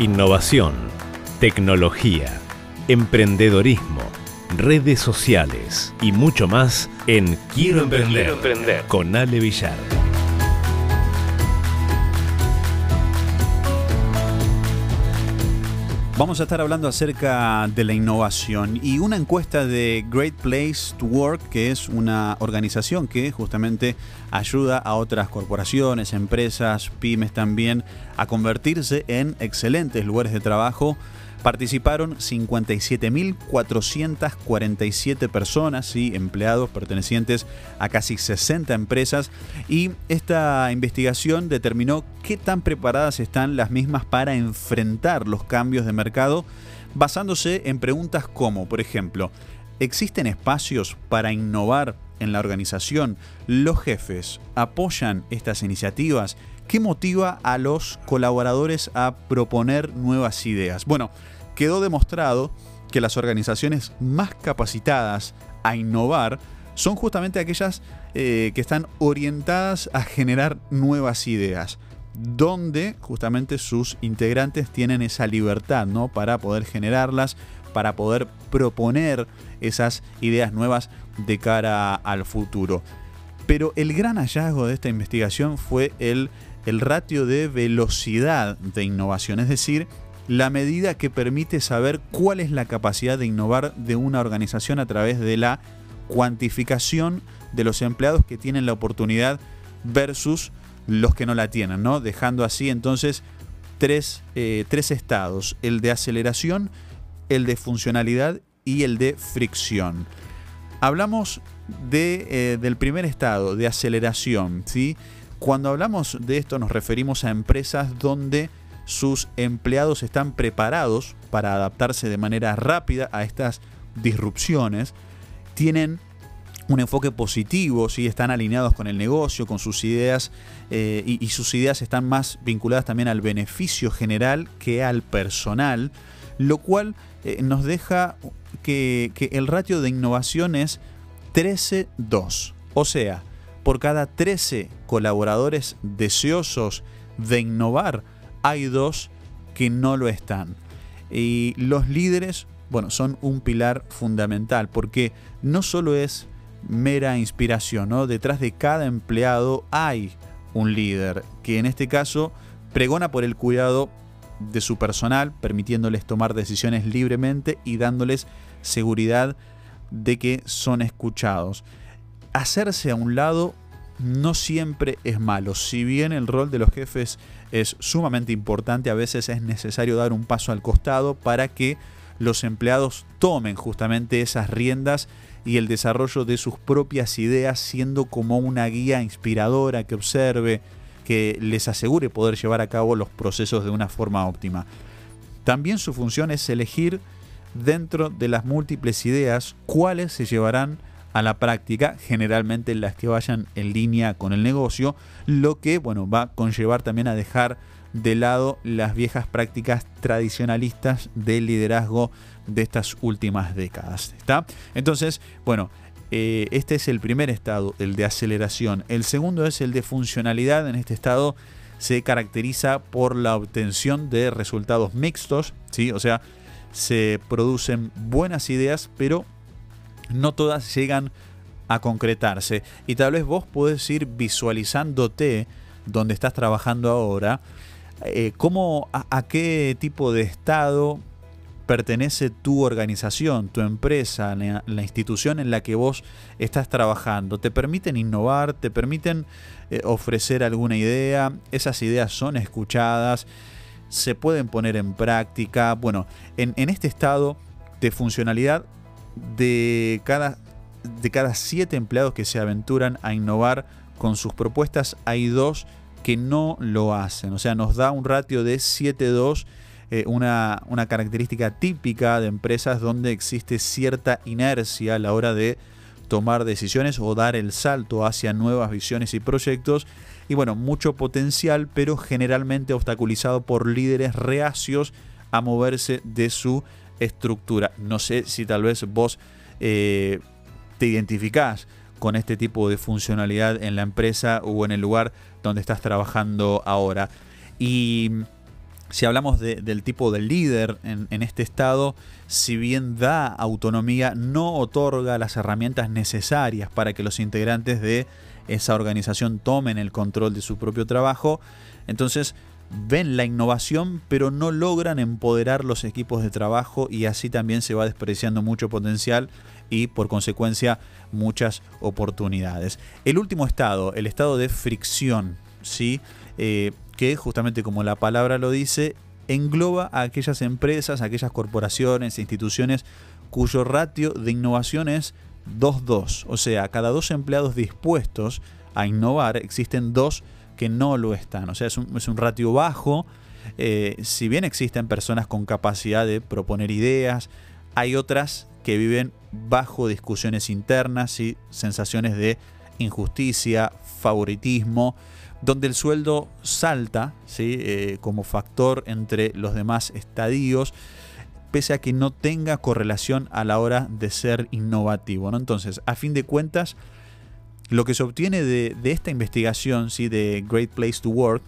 Innovación, tecnología, emprendedorismo, redes sociales y mucho más en Quiero Emprender, emprender. con Ale Villar. Vamos a estar hablando acerca de la innovación y una encuesta de Great Place to Work, que es una organización que justamente ayuda a otras corporaciones, empresas, pymes también a convertirse en excelentes lugares de trabajo Participaron 57.447 personas y empleados pertenecientes a casi 60 empresas y esta investigación determinó qué tan preparadas están las mismas para enfrentar los cambios de mercado basándose en preguntas como, por ejemplo, ¿existen espacios para innovar en la organización? ¿Los jefes apoyan estas iniciativas? ¿Qué motiva a los colaboradores a proponer nuevas ideas? Bueno, quedó demostrado que las organizaciones más capacitadas a innovar son justamente aquellas eh, que están orientadas a generar nuevas ideas, donde justamente sus integrantes tienen esa libertad ¿no? para poder generarlas, para poder proponer esas ideas nuevas de cara al futuro. Pero el gran hallazgo de esta investigación fue el el ratio de velocidad de innovación, es decir, la medida que permite saber cuál es la capacidad de innovar de una organización a través de la cuantificación de los empleados que tienen la oportunidad versus los que no la tienen, ¿no? Dejando así entonces tres, eh, estados, el de aceleración, el de funcionalidad y el de fricción. Hablamos de, eh, del primer estado, de aceleración, ¿sí? Cuando hablamos de esto nos referimos a empresas donde sus empleados están preparados para adaptarse de manera rápida a estas disrupciones, tienen un enfoque positivo, ¿sí? están alineados con el negocio, con sus ideas eh, y, sus ideas están más vinculadas también al beneficio general que al personal, lo cual eh, nos deja que, que el ratio de innovación es 13-2. O sea, por cada 13 colaboradores deseosos de innovar, hay dos que no lo están. Y los líderes, bueno, son un pilar fundamental porque no solo es mera inspiración. Detrás de cada empleado hay un líder que en este caso pregona por el cuidado de su personal, permitiéndoles tomar decisiones libremente y dándoles seguridad de que son escuchados hacerse a un lado no siempre es malo. Si bien el rol de los jefes es sumamente importante, a veces es necesario dar un paso al costado para que los empleados tomen justamente esas riendas y el desarrollo de sus propias ideas, siendo como una guía inspiradora que observe, que les asegure poder llevar a cabo los procesos de una forma óptima. También su función es elegir dentro de las múltiples ideas cuáles se llevarán a la práctica, generalmente las que vayan en línea con el negocio, lo que bueno, va a conllevar también a dejar de lado las viejas prácticas tradicionalistas del liderazgo de estas últimas décadas. ¿está? Entonces, bueno, eh, este es el primer estado, el de aceleración. El segundo es el de funcionalidad. En este estado se caracteriza por la obtención de resultados mixtos, ¿sí? o sea, se producen buenas ideas, pero no todas llegan a concretarse. Y tal vez vos podés ir visualizándote donde estás trabajando ahora, eh, cómo, a, qué tipo de estado pertenece tu organización, tu empresa, la, institución en la que vos estás trabajando. ¿Te permiten innovar? ¿Te permiten eh, ofrecer alguna idea? ¿Esas ideas son escuchadas? ¿Se pueden poner en práctica? Bueno, en, en este estado de funcionalidad de cada, de cada siete empleados que se aventuran a innovar con sus propuestas, hay dos que no lo hacen. O sea, nos da un ratio de 7-2, eh, una, una característica típica de empresas donde existe cierta inercia a la hora de tomar decisiones o dar el salto hacia nuevas visiones y proyectos. Y bueno, mucho potencial, pero generalmente obstaculizado por líderes reacios a moverse de su estructura. No sé si tal vez vos eh, te identificás con este tipo de funcionalidad en la empresa o en el lugar donde estás trabajando ahora. Y si hablamos del tipo de líder en, este estado, si bien da autonomía, no otorga las herramientas necesarias para que los integrantes de esa organización tomen el control de su propio trabajo. Entonces ven la innovación, pero no logran empoderar los equipos de trabajo y así también se va despreciando mucho potencial y por consecuencia muchas oportunidades. El último estado, el estado de fricción, ¿sí? Eh, que justamente como la palabra lo dice, engloba a aquellas empresas, aquellas corporaciones, instituciones cuyo ratio de innovación es 2-2. O sea, cada dos empleados dispuestos a innovar, existen dos que no lo están. O sea, es un, ratio bajo. Eh, si bien existen personas con capacidad de proponer ideas, hay otras que viven bajo discusiones internas y sensaciones de injusticia, favoritismo donde el sueldo salta ¿sí? Eh, como factor entre los demás estadios, pese a que no tenga correlación a la hora de ser innovativo. ¿no? Entonces, a fin de cuentas, lo que se obtiene de, esta investigación ¿sí? de Great Place to Work,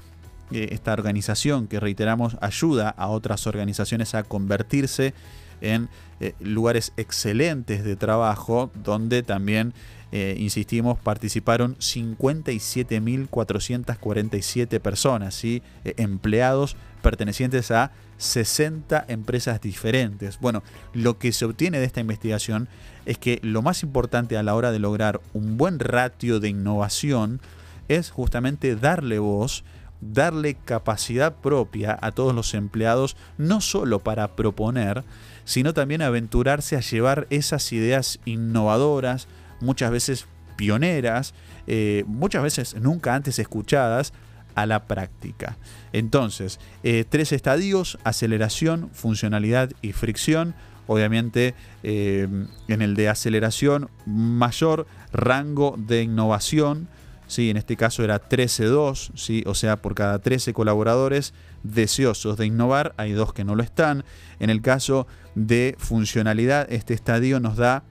eh, esta organización que reiteramos ayuda a otras organizaciones a convertirse en eh, lugares excelentes de trabajo, donde también eh, insistimos, participaron 57.447 personas, ¿sí? Eh, empleados pertenecientes a 60 empresas diferentes. Bueno, lo que se obtiene de esta investigación es que lo más importante a la hora de lograr un buen ratio de innovación es justamente darle voz, darle capacidad propia a todos los empleados, no solo para proponer, sino también aventurarse a llevar esas ideas innovadoras, muchas veces pioneras, eh, muchas veces nunca antes escuchadas, a la práctica. Entonces, eh, tres estadios, aceleración, funcionalidad y fricción. Obviamente, eh, en el de aceleración, mayor rango de innovación. ¿Sí? En este caso era 13-2, ¿sí? o sea, por cada 13 colaboradores deseosos de innovar, hay dos que no lo están. En el caso de funcionalidad, este estadio nos da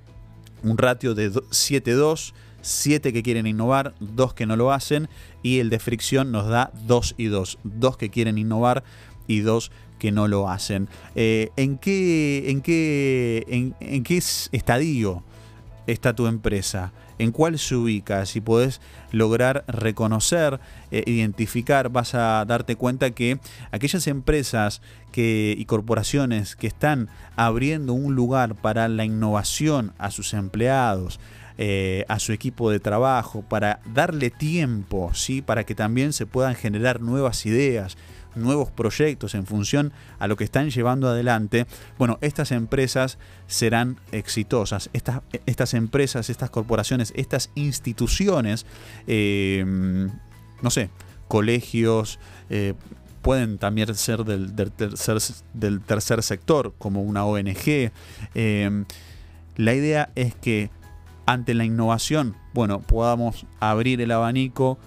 un ratio de 7-2, 7 que quieren innovar, 2 que no lo hacen, y el de fricción nos da 2 y 2, 2 que quieren innovar y 2 que no lo hacen. Eh, ¿En qué, en qué, en, en qué estadio está tu empresa? ¿En cuál se ubica? Si podés lograr reconocer, eh, identificar, vas a darte cuenta que aquellas empresas que, y corporaciones que están abriendo un lugar para la innovación a sus empleados, eh, a su equipo de trabajo, para darle tiempo, ¿sí? para que también se puedan generar nuevas ideas, nuevos proyectos en función a lo que están llevando adelante, bueno, estas empresas serán exitosas. Estas, estas empresas, estas corporaciones, estas instituciones, eh, no sé, colegios, eh, pueden también ser del, tercer, del, tercer, sector, como una ONG. Eh, la idea es que ante la innovación, bueno, podamos abrir el abanico,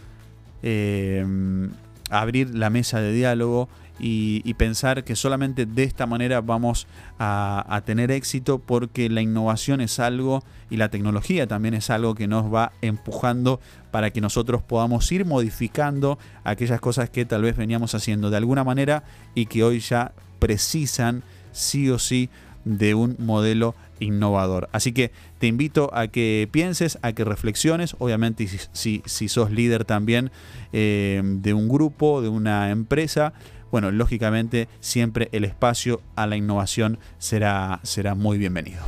abrir la mesa de diálogo y, pensar que solamente de esta manera vamos a, tener éxito porque la innovación es algo y la tecnología también es algo que nos va empujando para que nosotros podamos ir modificando aquellas cosas que tal vez veníamos haciendo de alguna manera y que hoy ya precisan sí o sí de un modelo innovador. Así que te invito a que pienses, a que reflexiones, obviamente si, si, sos líder también eh, de un grupo, de una empresa, bueno, lógicamente siempre el espacio a la innovación será, será muy bienvenido.